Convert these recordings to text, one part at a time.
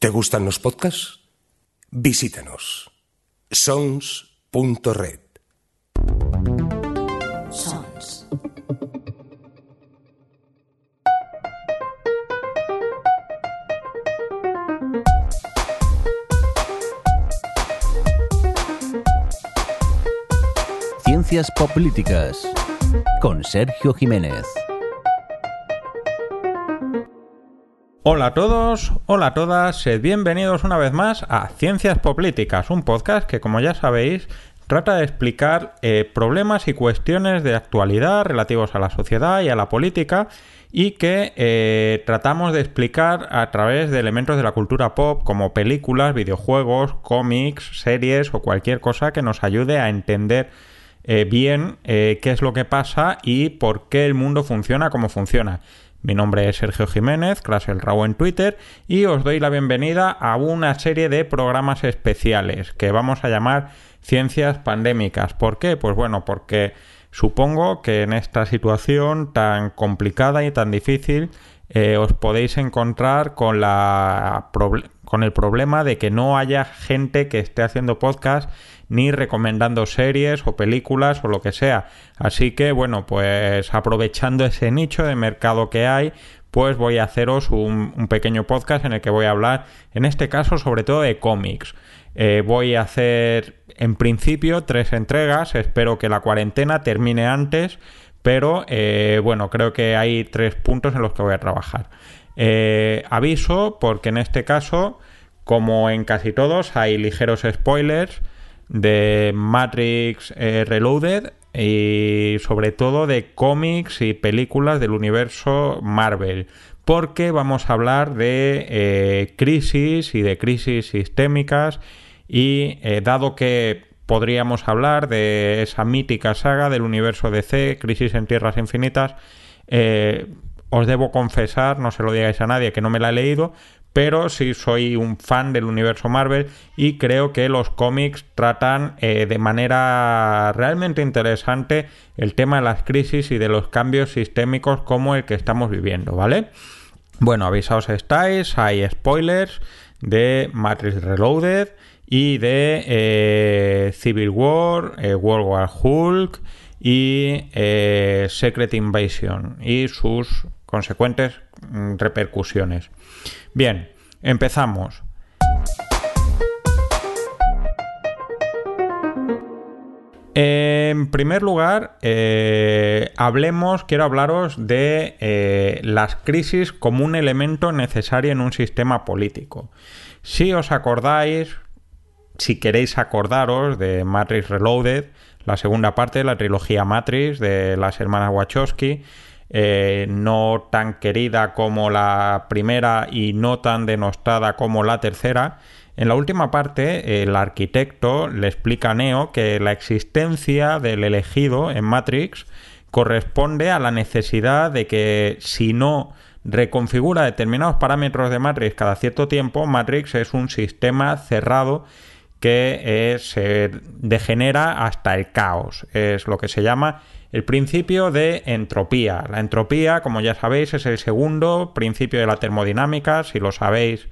¿Te gustan los podcasts? Visítanos. sons.red. Sons. Ciencias Políticas con Sergio Jiménez. Hola a todos, hola a todas, sed bienvenidos una vez más a Ciencias Políticas, un podcast que como ya sabéis trata de explicar eh, problemas y cuestiones de actualidad relativos a la sociedad y a la política y que eh, tratamos de explicar a través de elementos de la cultura pop como películas, videojuegos, cómics, series o cualquier cosa que nos ayude a entender eh, bien qué es lo que pasa y por qué el mundo funciona como funciona. Mi nombre es Sergio Jiménez, clase el Raw en Twitter, y os doy la bienvenida a una serie de programas especiales que vamos a llamar Ciencias Pandémicas. ¿Por qué? Pues bueno, porque supongo que en esta situación tan complicada y tan difícil eh, os podéis encontrar con, la, con el problema de que no haya gente que esté haciendo podcast ni recomendando series o películas o lo que sea. Así que bueno, pues aprovechando ese nicho de mercado que hay, pues voy a haceros un, pequeño podcast en el que voy a hablar, en este caso, sobre todo de cómics. Eh, voy a hacer, en principio, tres entregas. Espero que la cuarentena termine antes, pero eh, bueno, creo que hay tres puntos en los que voy a trabajar. Eh, aviso, porque en este caso, como en casi todos, hay ligeros spoilers de Matrix eh, Reloaded y sobre todo de cómics y películas del universo Marvel. Porque vamos a hablar de eh, crisis y de crisis sistémicas y eh, dado que podríamos hablar de esa mítica saga del universo DC, Crisis en Tierras Infinitas, os debo confesar, no se lo digáis a nadie que no me la he leído, pero sí soy un fan del universo Marvel y creo que los cómics tratan eh, de manera realmente interesante el tema de las crisis y de los cambios sistémicos como el que estamos viviendo, ¿vale? Bueno, avisaos estáis, hay spoilers de Matrix Reloaded y de eh, Civil War, eh, World War Hulk y Secret Invasion y sus consecuentes mm, repercusiones. Bien, empezamos. En primer lugar, eh, hablemos, quiero hablaros de eh, las crisis como un elemento necesario en un sistema político. Si os acordáis, si queréis acordaros de Matrix Reloaded, la segunda parte de la trilogía Matrix de las hermanas Wachowski, eh, no tan querida como la primera y no tan denostada como la tercera. En la última parte, el arquitecto le explica a Neo que la existencia del elegido en Matrix corresponde a la necesidad de que si no reconfigura determinados parámetros de Matrix cada cierto tiempo, Matrix es un sistema cerrado que eh, se degenera hasta el caos. Es lo que se llama el principio de entropía. La entropía, como ya sabéis, es el segundo principio de la termodinámica, si lo sabéis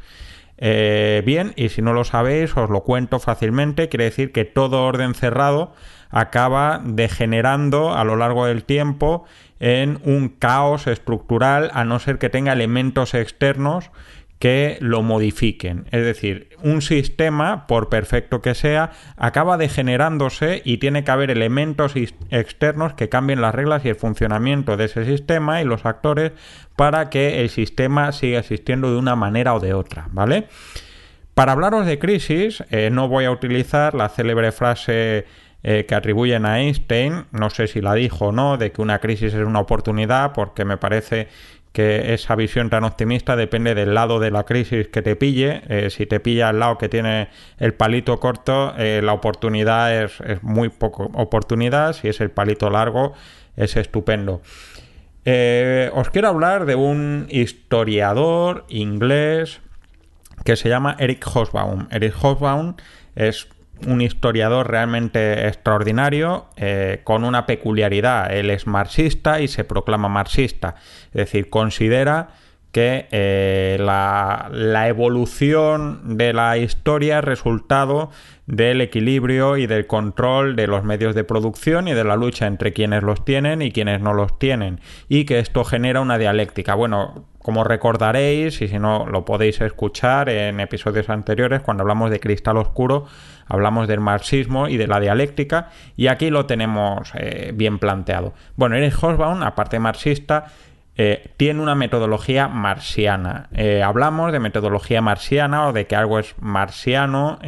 eh, bien, y si no lo sabéis, os lo cuento fácilmente. Quiere decir que todo orden cerrado acaba degenerando a lo largo del tiempo en un caos estructural, a no ser que tenga elementos externos que lo modifiquen. Es decir, un sistema, por perfecto que sea, acaba degenerándose y tiene que haber elementos externos que cambien las reglas y el funcionamiento de ese sistema y los actores para que el sistema siga existiendo de una manera o de otra, ¿vale? Para hablaros de crisis, eh, no voy a utilizar la célebre frase eh, que atribuyen a Einstein, no sé si la dijo o no, de que una crisis es una oportunidad, porque me parece que esa visión tan optimista depende del lado de la crisis que te pille. Eh, si te pilla al lado que tiene el palito corto, eh, la oportunidad es, muy poco oportunidad. Si es el palito largo, es estupendo. Eh, os quiero hablar de un historiador inglés que se llama Eric Hobsbawm. Eric Hobsbawm es un historiador realmente extraordinario, eh, con una peculiaridad. Él es marxista y se proclama marxista. Es decir, considera que eh, la, la, evolución de la historia es resultado del equilibrio y del control de los medios de producción y de la lucha entre quienes los tienen y quienes no los tienen y que esto genera una dialéctica. Bueno, como recordaréis, y si no lo podéis escuchar en episodios anteriores, cuando hablamos de cristal oscuro, hablamos del marxismo y de la dialéctica, y aquí lo tenemos eh, bien planteado. Bueno, Erich Hobsbawm, aparte marxista, eh, tiene una metodología marxiana. Eh, hablamos de metodología marxiana o de que algo es marxiano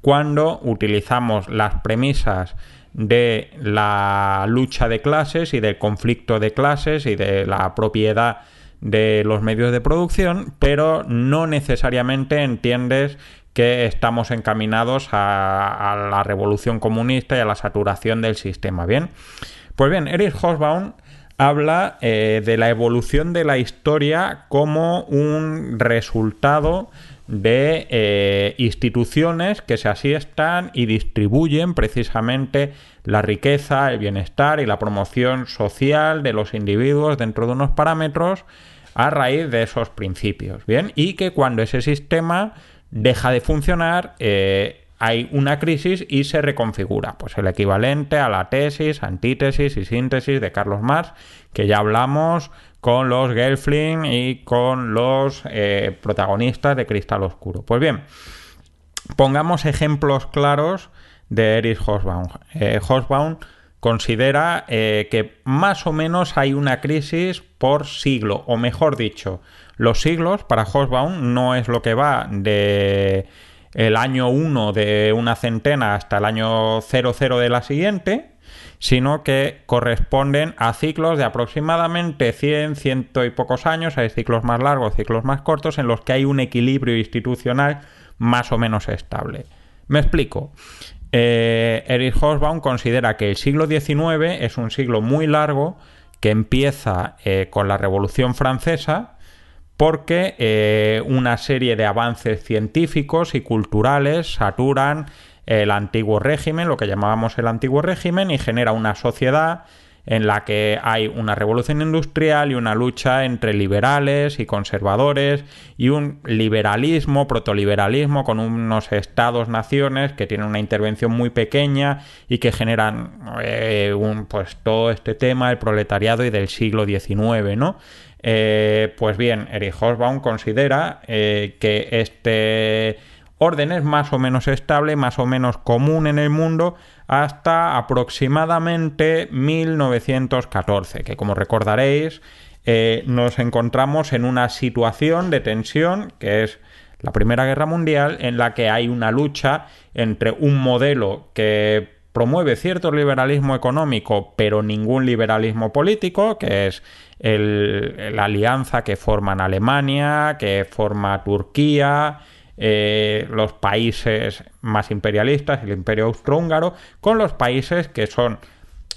cuando utilizamos las premisas de la lucha de clases y del conflicto de clases y de la propiedad de los medios de producción, pero no necesariamente entiendes que estamos encaminados a, la revolución comunista y a la saturación del sistema. Bien, pues bien, Erich Hobsbawm habla eh, de la evolución de la historia como un resultado de eh, instituciones que se asiestan y distribuyen precisamente la riqueza, el bienestar y la promoción social de los individuos dentro de unos parámetros a raíz de esos principios. Bien, y que cuando ese sistema deja de funcionar, eh, hay una crisis y se reconfigura. Pues el equivalente a la tesis, antítesis y síntesis de Carlos Marx, que ya hablamos con los Gelfling y con los eh, protagonistas de Cristal Oscuro. Pues bien, pongamos ejemplos claros de Erich Hobsbawm. Eh, Hobsbawm considera eh, que más o menos hay una crisis por siglo, o mejor dicho, los siglos para Hobsbawm no es lo que va de el año 1 de una centena hasta el año 00 de la siguiente, sino que corresponden a ciclos de aproximadamente 100, ciento y pocos años, hay ciclos más largos, ciclos más cortos, en los que hay un equilibrio institucional más o menos estable. Me explico. Eh, Erich Hobsbawm considera que el siglo XIX es un siglo muy largo que empieza eh, con la Revolución Francesa porque eh, una serie de avances científicos y culturales saturan el antiguo régimen, lo que llamábamos el antiguo régimen, y genera una sociedad en la que hay una revolución industrial y una lucha entre liberales y conservadores y un liberalismo, protoliberalismo con unos estados-naciones que tienen una intervención muy pequeña y que generan eh, un, pues todo este tema del proletariado y del siglo XIX, ¿no? Eh, pues bien, Erich Hobsbawm considera eh, que este orden es más o menos estable, más o menos común en el mundo hasta aproximadamente 1914, que como recordaréis eh, nos encontramos en una situación de tensión que es la Primera Guerra Mundial en la que hay una lucha entre un modelo que promueve cierto liberalismo económico pero ningún liberalismo político, que es la alianza que forman Alemania, que forma Turquía, eh, los países más imperialistas, el imperio austrohúngaro, con los países que son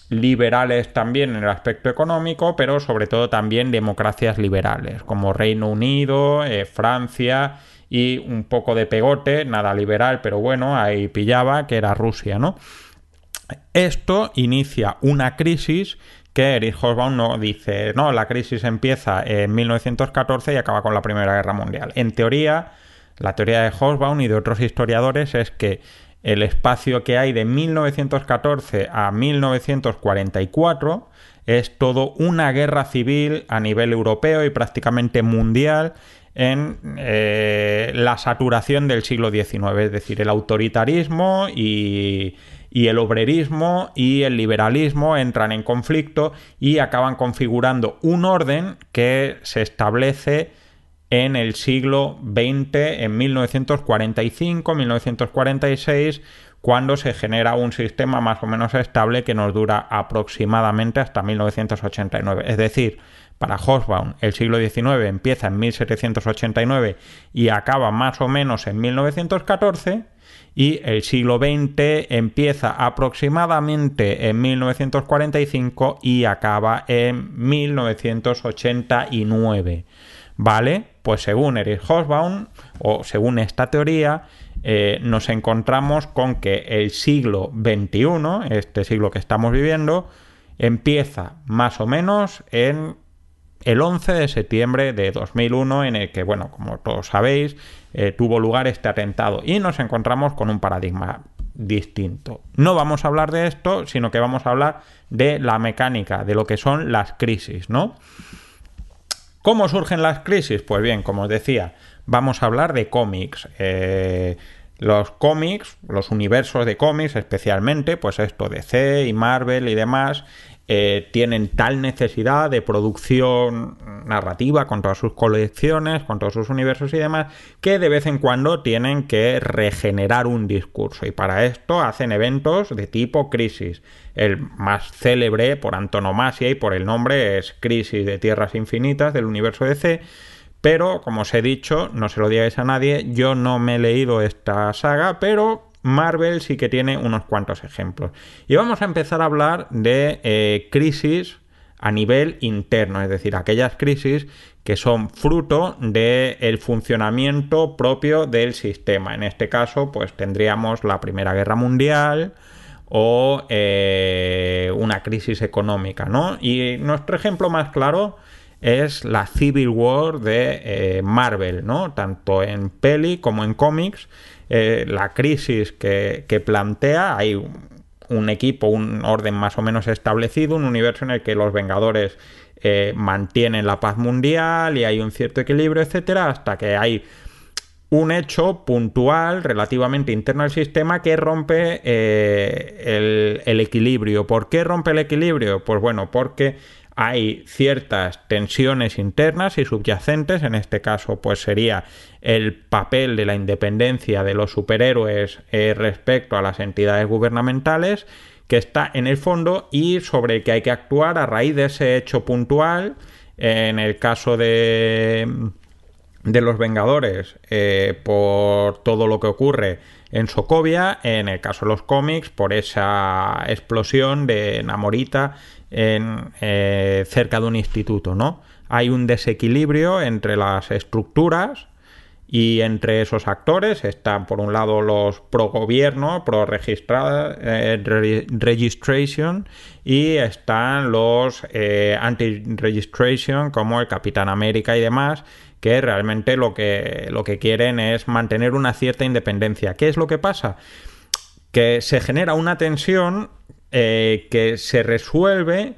liberales también en el aspecto económico, pero sobre todo también democracias liberales, como Reino Unido, eh, Francia y un poco de pegote, nada liberal, pero bueno, ahí pillaba, que era Rusia, ¿no? Esto inicia una crisis que Erich Hobsbawm no dice, no, la crisis empieza en 1914 y acaba con la Primera Guerra Mundial. En teoría, la teoría de Hobsbawm y de otros historiadores es que el espacio que hay de 1914 a 1944 es todo una guerra civil a nivel europeo y prácticamente mundial en eh, la saturación del siglo XIX, es decir, el autoritarismo y, y el obrerismo y el liberalismo entran en conflicto y acaban configurando un orden que se establece en el siglo XX, en 1945-1946, cuando se genera un sistema más o menos estable que nos dura aproximadamente hasta 1989. Es decir, para Hobsbawm el siglo XIX empieza en 1789 y acaba más o menos en 1914 y el siglo XX empieza aproximadamente en 1945 y acaba en 1989. ¿Vale? Pues según Erich Hobsbawm, o según esta teoría, eh, nos encontramos con que el siglo XXI, este siglo que estamos viviendo, empieza más o menos en el 11 de septiembre de 2001 en el que, bueno, como todos sabéis, eh, tuvo lugar este atentado y nos encontramos con un paradigma distinto. No vamos a hablar de esto, sino que vamos a hablar de la mecánica, de lo que son las crisis, ¿no? ¿Cómo surgen las crisis? Pues bien, como os decía, vamos a hablar de cómics. Eh, los cómics, los universos de cómics especialmente, pues esto de C y Marvel y demás, eh, tienen tal necesidad de producción narrativa con todas sus colecciones, con todos sus universos y demás, que de vez en cuando tienen que regenerar un discurso. Y para esto hacen eventos de tipo crisis. El más célebre por antonomasia y por el nombre es Crisis de Tierras Infinitas del universo de C. Pero, como os he dicho, no se lo digáis a nadie, yo no me he leído esta saga, pero Marvel sí que tiene unos cuantos ejemplos. Y vamos a empezar a hablar de eh, crisis a nivel interno, es decir, aquellas crisis que son fruto del funcionamiento propio del sistema. En este caso, pues tendríamos la Primera Guerra Mundial o eh, una crisis económica, ¿no? Y nuestro ejemplo más claro es la Civil War de eh, Marvel, ¿no? Tanto en peli como en cómics eh, la crisis que, plantea, hay un, equipo, un orden más o menos establecido, un universo en el que los Vengadores eh, mantienen la paz mundial y hay un cierto equilibrio, etcétera, hasta que hay un hecho puntual relativamente interno al sistema que rompe eh, el, equilibrio. ¿Por qué rompe el equilibrio? Pues bueno, porque hay ciertas tensiones internas y subyacentes, en este caso pues sería el papel de la independencia de los superhéroes eh, respecto a las entidades gubernamentales, que está en el fondo y sobre el que hay que actuar a raíz de ese hecho puntual, en el caso de, de los Vengadores, eh, por todo lo que ocurre en Sokovia, en el caso de los cómics, por esa explosión de Namorita en, eh, cerca de un instituto, ¿no? Hay un desequilibrio entre las estructuras y entre esos actores están por un lado los pro gobierno, pro eh, y están los eh, anti registration como el Capitán América y demás que realmente lo que, lo que quieren es mantener una cierta independencia. ¿Qué es lo que pasa? Que se genera una tensión eh, que se resuelve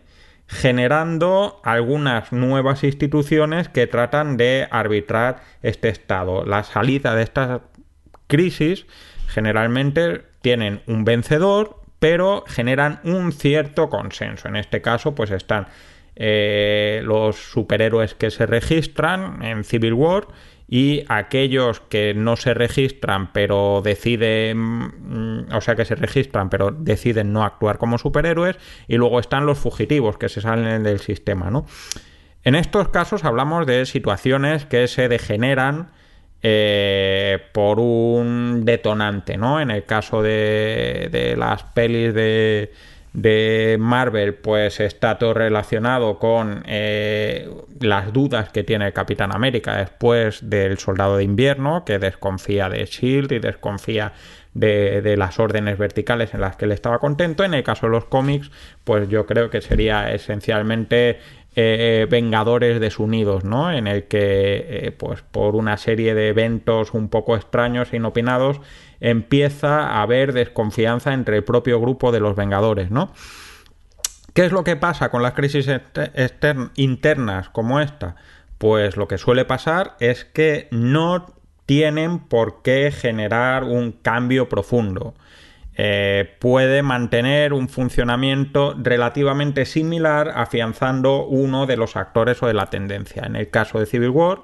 generando algunas nuevas instituciones que tratan de arbitrar este estado. La salida de estas crisis generalmente tienen un vencedor, pero generan un cierto consenso. En este caso, pues están eh, los superhéroes que se registran en Civil War y aquellos que no se registran pero deciden, mm, o sea que se registran pero deciden no actuar como superhéroes y luego están los fugitivos que se salen del sistema, ¿no? En estos casos hablamos de situaciones que se degeneran eh, por un detonante, ¿no? En el caso de, de las pelis de de Marvel, pues está todo relacionado con eh, las dudas que tiene el Capitán América después del Soldado de Invierno, que desconfía de Shield y desconfía de, las órdenes verticales en las que él estaba contento. En el caso de los cómics, pues yo creo que sería esencialmente eh, Vengadores desunidos, ¿no? En el que, eh, pues por una serie de eventos un poco extraños e inopinados, empieza a haber desconfianza entre el propio grupo de los Vengadores, ¿no? ¿Qué es lo que pasa con las crisis internas como esta? Pues lo que suele pasar es que no tienen por qué generar un cambio profundo. Eh, puede mantener un funcionamiento relativamente similar afianzando uno de los actores o de la tendencia. En el caso de Civil War,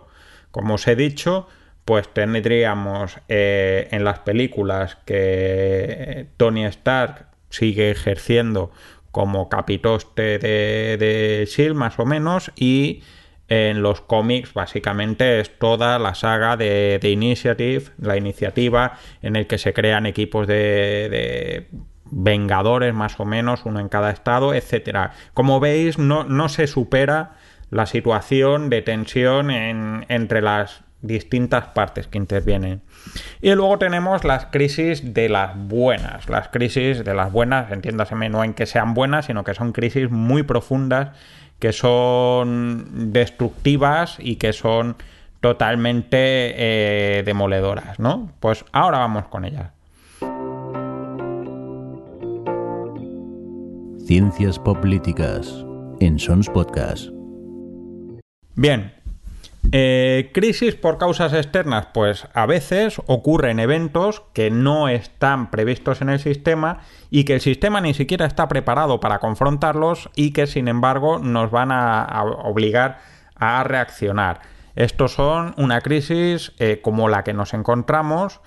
como os he dicho, pues tendríamos eh, en las películas que Tony Stark sigue ejerciendo como capitoste de, de Shield más o menos y en los cómics básicamente es toda la saga de, de, Initiative, la iniciativa en el que se crean equipos de, de vengadores más o menos, uno en cada estado, etcétera. Como veis, no, no se supera la situación de tensión en, entre las distintas partes que intervienen. Y luego tenemos las crisis de las buenas. Las crisis de las buenas, entiéndaseme, no en que sean buenas, sino que son crisis muy profundas que son destructivas y que son totalmente eh, demoledoras, ¿no? Pues ahora vamos con ellas. Ciencias Políticas en Sons Podcast. Bien, eh, crisis por causas externas, pues a veces ocurren eventos que no están previstos en el sistema y que el sistema ni siquiera está preparado para confrontarlos y que sin embargo nos van a, obligar a reaccionar. Estos son una crisis eh, como la que nos encontramos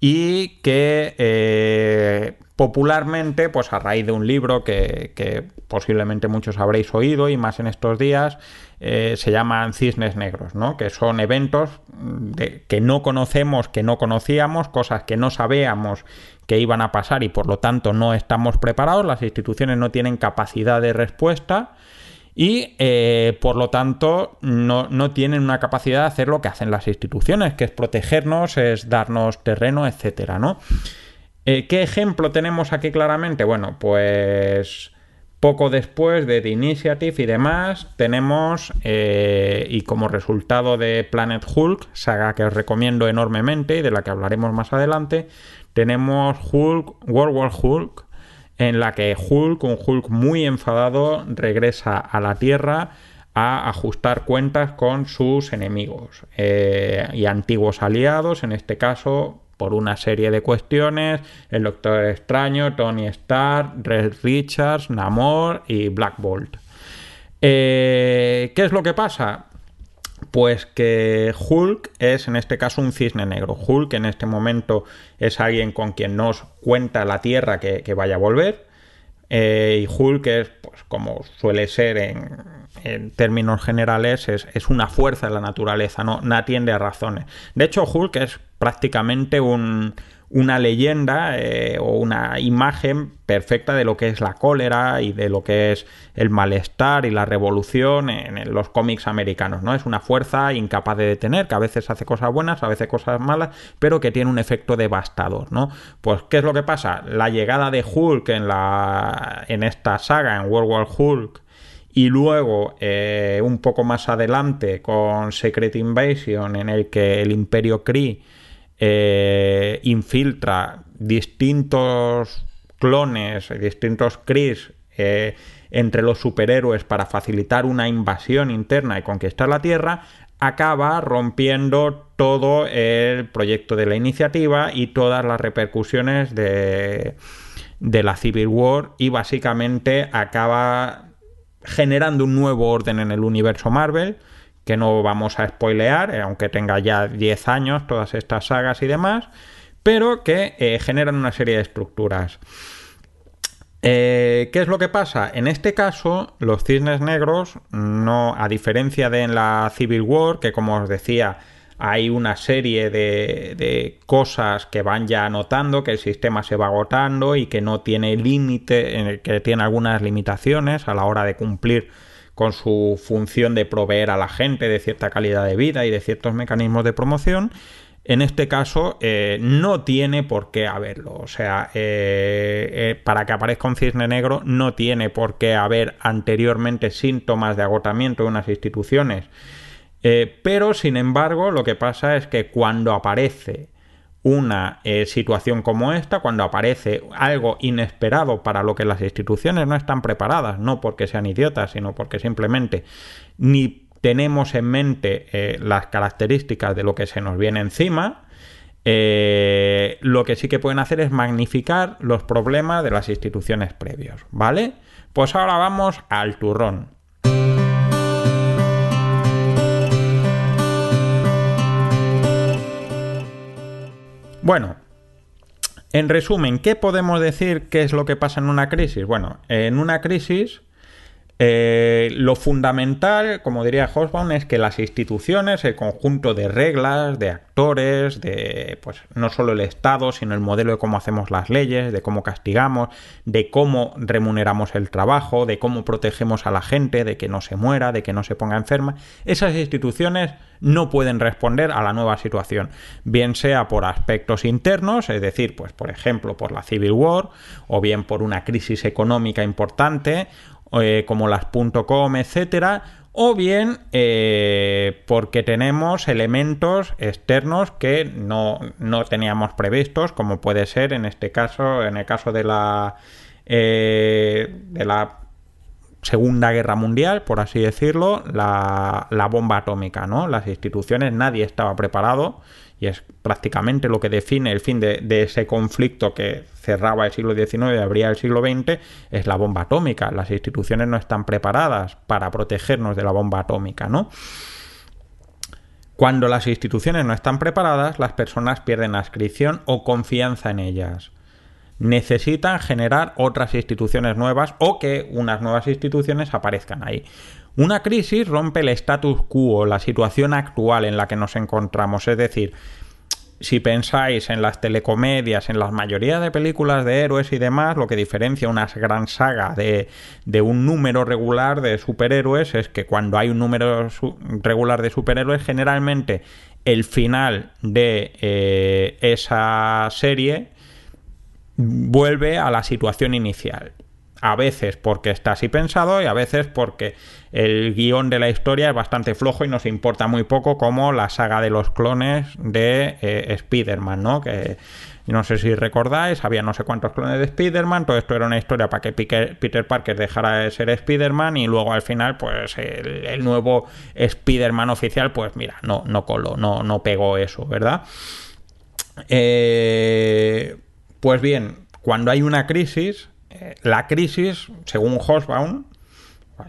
y que eh, popularmente, pues a raíz de un libro que, posiblemente muchos habréis oído y más en estos días, eh, se llaman cisnes negros, ¿no? que son eventos que no conocemos, que no conocíamos, cosas que no sabíamos que iban a pasar y por lo tanto no estamos preparados, las instituciones no tienen capacidad de respuesta y eh, por lo tanto no, no, tienen una capacidad de hacer lo que hacen las instituciones, que es protegernos, es darnos terreno, etcétera, ¿no? Eh, ¿Qué ejemplo tenemos aquí claramente? Bueno, pues poco después de The Initiative y demás, tenemos, eh, y como resultado de Planet Hulk, saga que os recomiendo enormemente y de la que hablaremos más adelante, tenemos Hulk, World War Hulk, en la que Hulk, un Hulk muy enfadado, regresa a la Tierra a ajustar cuentas con sus enemigos eh, y antiguos aliados, en este caso por una serie de cuestiones, el Doctor Extraño, Tony Stark, Red Richards, Namor y Black Bolt. Eh, ¿Qué es lo que pasa? Pues que Hulk es en este caso un cisne negro. Hulk en este momento es alguien con quien nos cuenta la Tierra que, vaya a volver. Eh, y Hulk es, pues como suele ser en, términos generales, es, es, una fuerza de la naturaleza, no, no atiende a razones. De hecho, Hulk es prácticamente una leyenda eh, o una imagen perfecta de lo que es la cólera y de lo que es el malestar y la revolución en, los cómics americanos, ¿no? Es una fuerza incapaz de detener, que a veces hace cosas buenas, a veces cosas malas, pero que tiene un efecto devastador, ¿no? Pues, ¿qué es lo que pasa? La llegada de Hulk en, la, en esta saga, en World War Hulk, y luego eh, un poco más adelante con Secret Invasion en el que el Imperio Kree eh, infiltra distintos clones, distintos Kree eh, entre los superhéroes para facilitar una invasión interna y conquistar la Tierra, acaba rompiendo todo el proyecto de la iniciativa y todas las repercusiones de la Civil War y básicamente acaba generando un nuevo orden en el universo Marvel que no vamos a spoilear, eh, aunque tenga ya 10 años todas estas sagas y demás, pero que eh, generan una serie de estructuras. Eh, ¿Qué es lo que pasa? En este caso, los cisnes negros, no, a diferencia de en la Civil War, que como os decía, hay una serie de, de, cosas que van ya anotando, que el sistema se va agotando y que no tiene límite, que tiene algunas limitaciones a la hora de cumplir con su función de proveer a la gente de cierta calidad de vida y de ciertos mecanismos de promoción, en este caso eh, no tiene por qué haberlo. O sea, eh, eh, para que aparezca un cisne negro no tiene por qué haber anteriormente síntomas de agotamiento de unas instituciones. pero, sin embargo, lo que pasa es que cuando aparece una eh, situación como esta, cuando aparece algo inesperado para lo que las instituciones no están preparadas, no porque sean idiotas, sino porque simplemente ni tenemos en mente eh, las características de lo que se nos viene encima, eh, lo que sí que pueden hacer es magnificar los problemas de las instituciones previos, ¿vale? Pues ahora vamos al turrón. Bueno, en resumen, ¿qué podemos decir qué es lo que pasa en una crisis? Bueno, en una crisis eh, lo fundamental, como diría Hosbaum, es que las instituciones, el conjunto de reglas, de actores, de pues no solo el Estado, sino el modelo de cómo hacemos las leyes, de cómo castigamos, de cómo remuneramos el trabajo, de cómo protegemos a la gente, de que no se muera, de que no se ponga enferma, esas instituciones no pueden responder a la nueva situación, bien sea por aspectos internos, es decir, pues por ejemplo por la Civil War, o bien por una crisis económica importante, eh, como las .com, etcétera, o bien eh, porque tenemos elementos externos que no, no, teníamos previstos, como puede ser en este caso, en el caso de la, eh, de la Segunda Guerra Mundial, por así decirlo, la, la, bomba atómica, ¿no? Las instituciones, nadie estaba preparado y es prácticamente lo que define el fin de, ese conflicto que cerraba el siglo XIX y abría el siglo XX, es la bomba atómica. Las instituciones no están preparadas para protegernos de la bomba atómica, ¿no? Cuando las instituciones no están preparadas, las personas pierden adscripción o confianza en ellas necesitan generar otras instituciones nuevas o que unas nuevas instituciones aparezcan ahí. Una crisis rompe el status quo, la situación actual en la que nos encontramos, es decir, si pensáis en las telecomedias, en la mayoría de películas de héroes y demás, lo que diferencia una gran saga de, de un número regular de superhéroes es que cuando hay un número regular de superhéroes, generalmente el final de eh, esa serie vuelve a la situación inicial. A veces porque está así pensado y a veces porque el guion de la historia es bastante flojo y nos importa muy poco como la saga de los clones de eh, Spider-Man, ¿no? Que no sé si recordáis, había no sé cuántos clones de Spider-Man, todo esto era una historia para que Peter Parker dejara de ser Spider-Man y luego al final pues el, nuevo Spider-Man oficial pues mira, no, no coló, no, no pegó eso, ¿verdad? Eh pues bien, cuando hay una crisis, la crisis, según Hosbaum,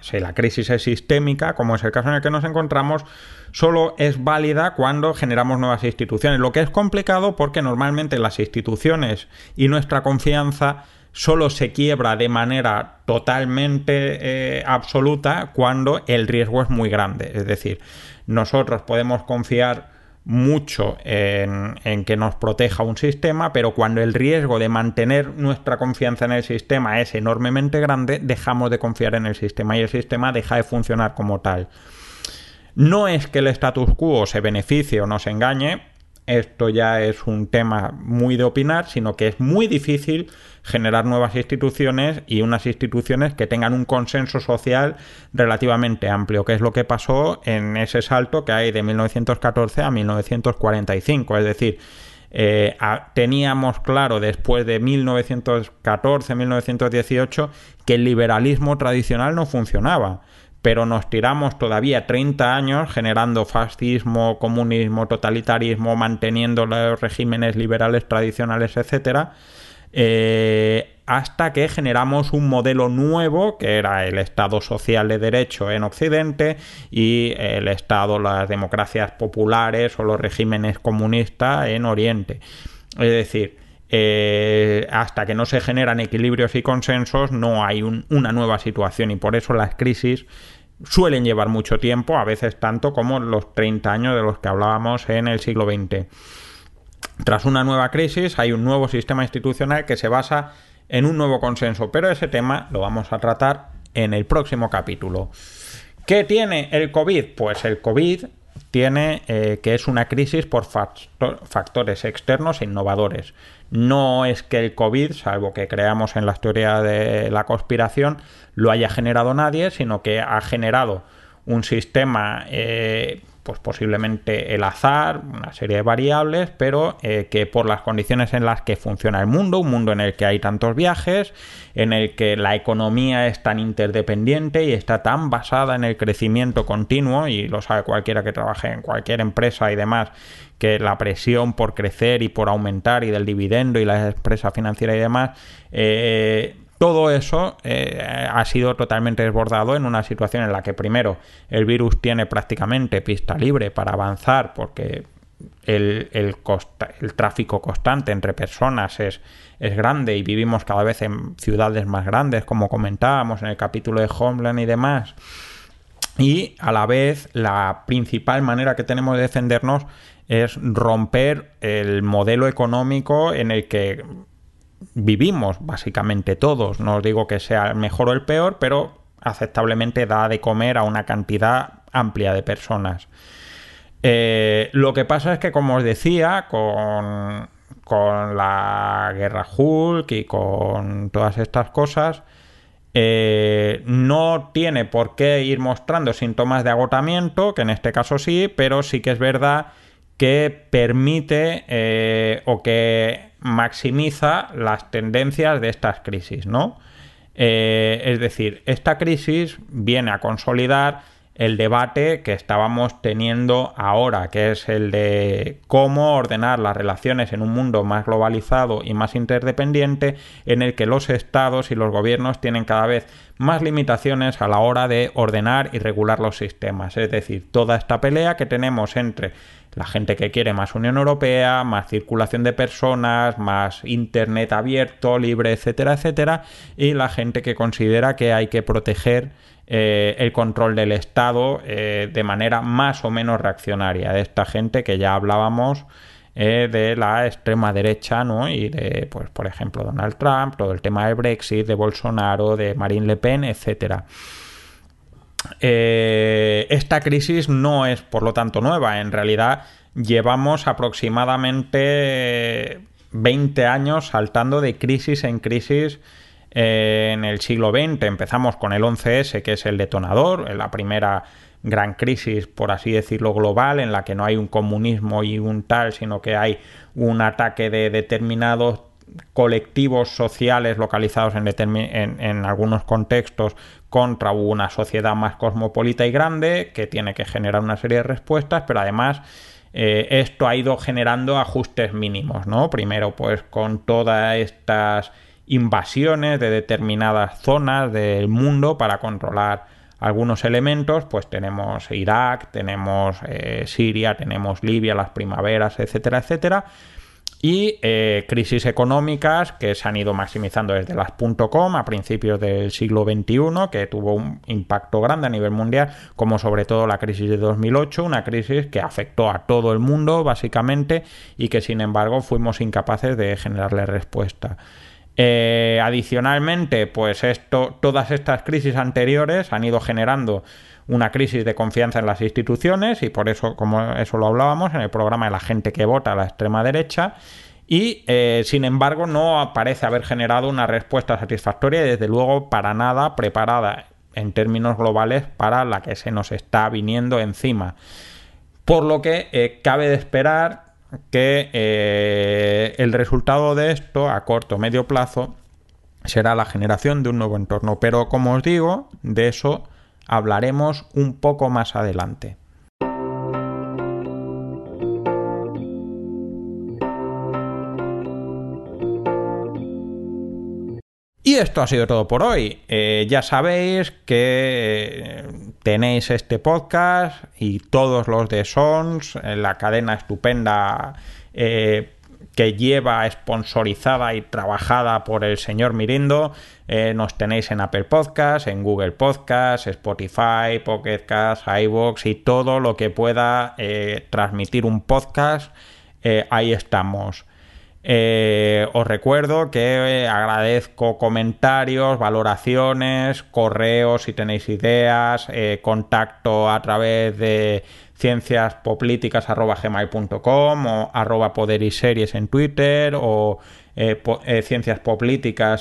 si la crisis es sistémica, como es el caso en el que nos encontramos, solo es válida cuando generamos nuevas instituciones, lo que es complicado porque normalmente las instituciones y nuestra confianza solo se quiebra de manera totalmente eh, absoluta cuando el riesgo es muy grande. Es decir, nosotros podemos confiar mucho en, que nos proteja un sistema, pero cuando el riesgo de mantener nuestra confianza en el sistema es enormemente grande, dejamos de confiar en el sistema y el sistema deja de funcionar como tal. No es que el status quo se beneficie o nos engañe, esto ya es un tema muy de opinar, sino que es muy difícil generar nuevas instituciones y unas instituciones que tengan un consenso social relativamente amplio, que es lo que pasó en ese salto que hay de 1914 a 1945. Es decir, eh, teníamos claro después de 1914-1918 que el liberalismo tradicional no funcionaba pero nos tiramos todavía 30 años generando fascismo, comunismo, totalitarismo, manteniendo los regímenes liberales tradicionales, etcétera, eh, hasta que generamos un modelo nuevo que era el Estado social de derecho en Occidente y el Estado, las democracias populares o los regímenes comunistas en Oriente. Es decir, eh, hasta que no se generan equilibrios y consensos, no hay una nueva situación y por eso las crisis suelen llevar mucho tiempo, a veces tanto como los 30 años de los que hablábamos en el siglo XX. Tras una nueva crisis hay un nuevo sistema institucional que se basa en un nuevo consenso, pero ese tema lo vamos a tratar en el próximo capítulo. ¿Qué tiene el COVID? Pues el COVID tiene eh, que es una crisis por factores externos e innovadores. No es que el COVID, salvo que creamos en la teoría de la conspiración, lo haya generado nadie, sino que ha generado un sistema eh, pues posiblemente el azar, una serie de variables, pero eh, que por las condiciones en las que funciona el mundo, un mundo en el que hay tantos viajes, en el que la economía es tan interdependiente y está tan basada en el crecimiento continuo, y lo sabe cualquiera que trabaje en cualquier empresa y demás, que la presión por crecer y por aumentar y del dividendo y la empresa financiera y demás, eh, todo eso eh, ha sido totalmente desbordado en una situación en la que primero el virus tiene prácticamente pista libre para avanzar porque el, tráfico constante entre personas es, es, grande y vivimos cada vez en ciudades más grandes, como comentábamos en el capítulo de Homeland y demás. Y a la vez la principal manera que tenemos de defendernos es romper el modelo económico en el que vivimos básicamente todos. No os digo que sea el mejor o el peor, pero aceptablemente da de comer a una cantidad amplia de personas. Eh, lo que pasa es que, como os decía, con, con la guerra Hulk y con todas estas cosas, eh, no tiene por qué ir mostrando síntomas de agotamiento, que en este caso sí, pero sí que es verdad que permite eh, o que maximiza las tendencias de estas crisis, ¿no? Eh, es decir, esta crisis viene a consolidar el debate que estábamos teniendo ahora, que es el de cómo ordenar las relaciones en un mundo más globalizado y más interdependiente, en el que los estados y los gobiernos tienen cada vez más limitaciones a la hora de ordenar y regular los sistemas. Es decir, toda esta pelea que tenemos entre la gente que quiere más Unión Europea, más circulación de personas, más Internet abierto, libre, etcétera, etcétera, y la gente que considera que hay que proteger eh, el control del Estado eh, de manera más o menos reaccionaria. De esta gente que ya hablábamos eh, de la extrema derecha, ¿no? Y de, pues, por ejemplo, Donald Trump, todo el tema del Brexit, de Bolsonaro, de Marine Le Pen, etcétera. esta crisis no es, por lo tanto, nueva. En realidad, llevamos aproximadamente 20 años saltando de crisis en crisis en el siglo XX empezamos con el 11S, que es el detonador, la primera gran crisis, por así decirlo, global, en la que no hay un comunismo y un tal, sino que hay un ataque de determinados colectivos sociales localizados en, en, algunos contextos contra una sociedad más cosmopolita y grande que tiene que generar una serie de respuestas, pero además eh, esto ha ido generando ajustes mínimos, ¿no? Primero, pues con todas estas invasiones de determinadas zonas del mundo para controlar algunos elementos, pues tenemos Irak, tenemos eh, Siria, tenemos Libia, las primaveras, etcétera, etcétera. Y eh, crisis económicas que se han ido maximizando desde las .com a principios del siglo XXI, que tuvo un impacto grande a nivel mundial, como sobre todo la crisis de 2008, una crisis que afectó a todo el mundo básicamente y que sin embargo fuimos incapaces de generarle respuesta. Eh, adicionalmente, pues esto, todas estas crisis anteriores han ido generando una crisis de confianza en las instituciones y por eso, como eso lo hablábamos en el programa de la gente que vota a la extrema derecha, y eh, sin embargo no parece haber generado una respuesta satisfactoria y desde luego para nada preparada en términos globales para la que se nos está viniendo encima. Por lo que eh, cabe de esperar que eh, el resultado de esto a corto o medio plazo será la generación de un nuevo entorno. Pero como os digo, de eso hablaremos un poco más adelante. Y esto ha sido todo por hoy. Eh, ya sabéis que eh, tenéis este podcast y todos los de Sons, la cadena estupenda eh, que lleva sponsorizada y trabajada por el señor Mirindo. nos tenéis en Apple Podcasts, en Google Podcasts, Spotify, Pocket Casts, iVoox y todo lo que pueda transmitir un podcast. ahí estamos. Eh, os recuerdo que eh, agradezco comentarios, valoraciones, correos si tenéis ideas, eh, contacto a través de cienciaspolíticas.gmail.com o arroba poder y series en Twitter o ciencias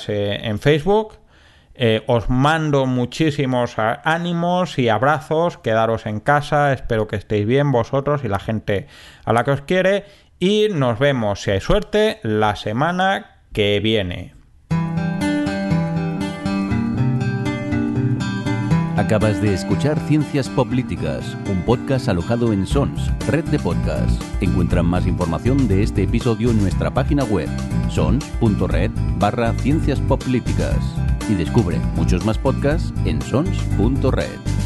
en Facebook. os mando muchísimos ánimos y abrazos, quedaros en casa, espero que estéis bien vosotros y la gente a la que os quiere y nos vemos, si hay suerte, la semana que viene. Acabas de escuchar Ciencias Políticas, un podcast alojado en Sons, red de podcasts. Encuentran más información de este episodio en nuestra página web, sons.red barra Ciencias Políticas. Y descubre muchos más podcasts en sons.red.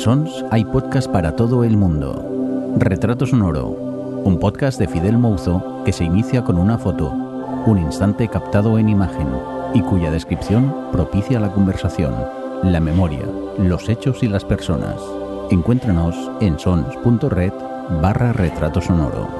Sons hay podcast para todo el mundo. Retrato Sonoro, un podcast de Fidel Mouzo que se inicia con una foto, un instante captado en imagen y cuya descripción propicia la conversación, la memoria, los hechos y las personas. Encuéntranos en sons.red barra retrato sonoro.